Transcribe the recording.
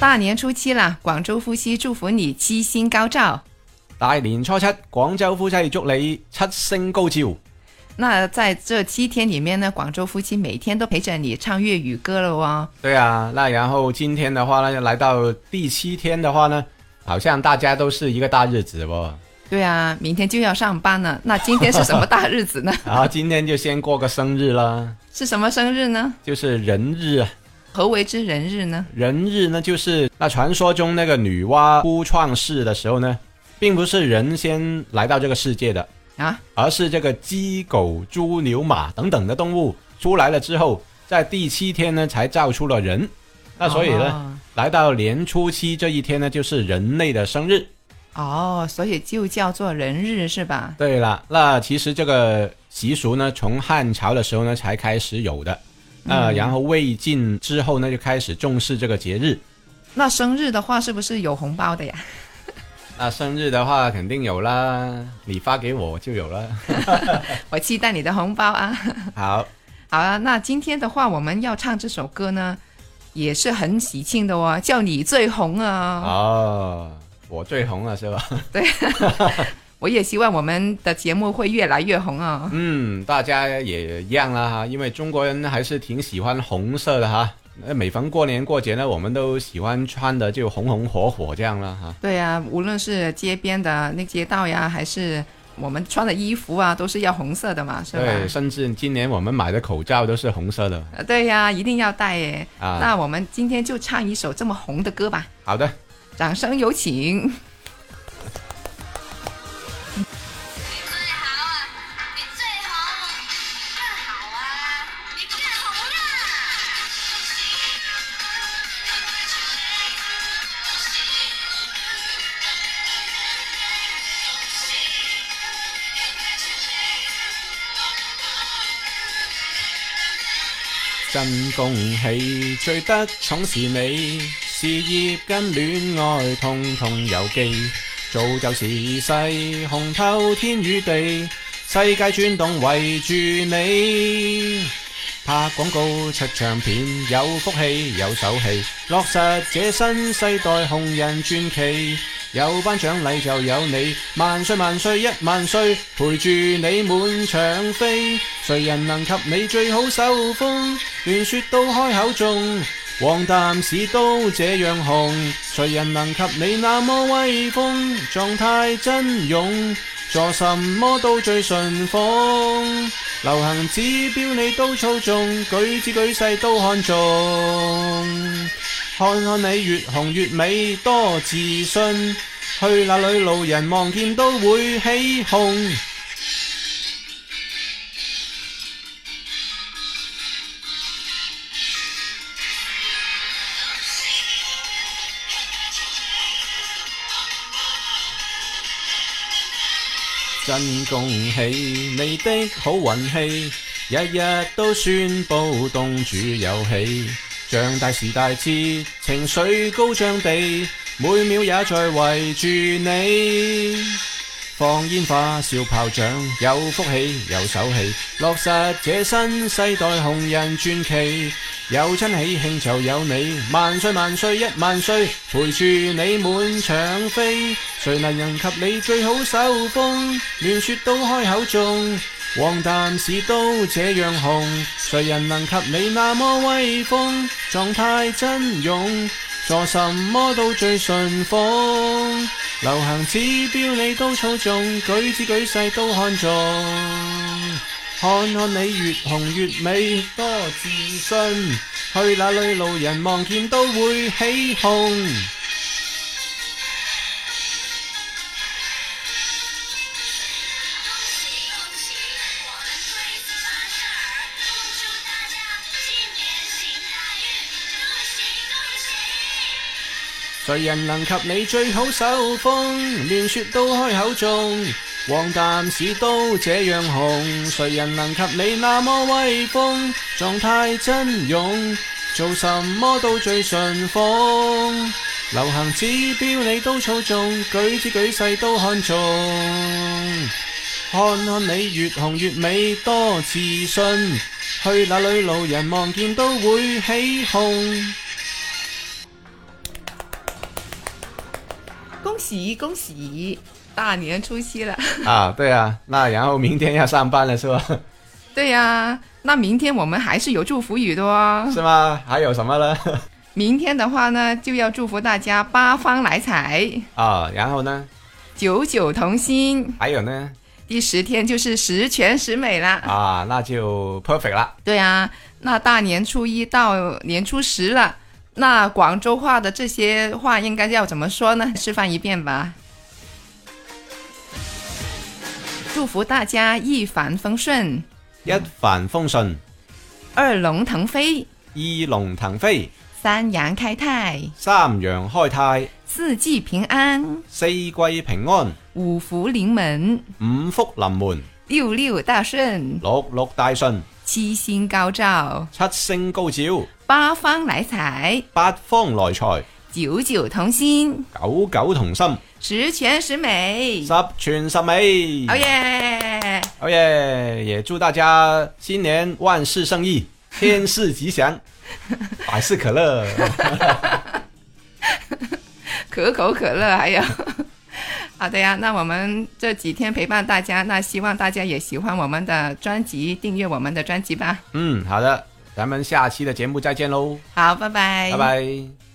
大年初七啦，广州夫妻祝福你七星高照。大年初七，广州夫妻祝你七星高照。那在这七天里面呢，广州夫妻每天都陪着你唱粤语歌了哦。对啊，那然后今天的话，呢，来到第七天的话呢，好像大家都是一个大日子哦。对啊，明天就要上班了，那今天是什么大日子呢？啊，今天就先过个生日啦。是什么生日呢？就是人日。何为之人日呢？人日呢，就是那传说中那个女娲初创世的时候呢，并不是人先来到这个世界的啊，而是这个鸡、狗、猪、牛、马等等的动物出来了之后，在第七天呢才造出了人。那所以呢，来到年初七这一天呢，就是人类的生日。哦，所以就叫做人日是吧？对了，那其实这个习俗呢，从汉朝的时候呢才开始有的。啊，然后魏晋之后呢，就开始重视这个节日。那生日的话，是不是有红包的呀？那生日的话，肯定有啦，你发给我就有了。我期待你的红包啊！好，好啊。那今天的话，我们要唱这首歌呢，也是很喜庆的哦，叫你最红啊。哦，我最红了是吧？对。我也希望我们的节目会越来越红哦。嗯，大家也一样啦哈，因为中国人还是挺喜欢红色的哈。那每逢过年过节呢，我们都喜欢穿的就红红火火这样了哈。对呀，无论是街边的那街道呀，还是我们穿的衣服啊，都是要红色的嘛，是吧？对，甚至今年我们买的口罩都是红色的。对呀，一定要戴。啊，那我们今天就唱一首这么红的歌吧。好的，掌声有请。真恭喜，最得寵是你，事業跟戀愛通通有機，早就是世紅透天與地，世界轉動圍住你，拍廣告出唱片有福氣有手氣，落實這新世代紅人傳奇。有颁奖礼就有你，万岁万岁一万岁，陪住你满场飞。谁人能及你最好手风？连说都开口中，黄淡是都这样红。谁人能及你那么威风？状态真勇，做什么都最顺风。流行指标你都操纵，举子举世都看中。看看你越红越美，多自信。去那里路人望见都会起哄。真恭喜你的好运气，日日都宣布东主有喜。像大时大节，情绪高涨地，每秒也在围住你。放烟花，烧炮仗，有福气，有手气，落实这新世代红人传奇。有亲喜庆就有你，万岁万岁一万岁，陪住你满场飞。谁能人及你最好手风，乱说都开口中。黄旦士都这样红，谁人能及你那么威风？状态真勇，做什么都最顺风。流行指标你都操纵，举止举世都看中。看看你越红越美，多自信，去哪里路人望见都会起哄。谁人能及你最好手风，乱说都开口中，旺淡是都这样红，谁人能及你那么威风，状态真勇，做什么都最顺风，流行指标你都操纵，举止举世都看重，看看你越红越美多自信，去哪里路人望见都会起哄。恭喜恭喜，大年初七了 啊！对啊，那然后明天要上班了是吧？对呀，那明天我们还是有祝福语的哦。是吗？还有什么呢？明天的话呢，就要祝福大家八方来财啊！然后呢？九九同心。还有呢？第十天就是十全十美了啊！那就 perfect 了。对啊，那大年初一到年初十了。那广州话的这些话应该要怎么说呢？示范一遍吧。祝福大家一帆风顺。一帆风顺。二龙腾飞。二龙腾飞。三羊开泰。三羊开泰。四季平安。四季平安。五福临门。五福临门。六六大顺。六六大顺。七星高照。七星高照。八方来财，八方来财；九九同心，九九同心；十全十美，十全十美。哦耶，哦耶！也祝大家新年万事胜意，万 事吉祥，百事可乐，可口可乐。还有 好的呀，那我们这几天陪伴大家，那希望大家也喜欢我们的专辑，订阅我们的专辑吧。嗯，好的。咱们下期的节目再见喽！好，拜拜，拜拜。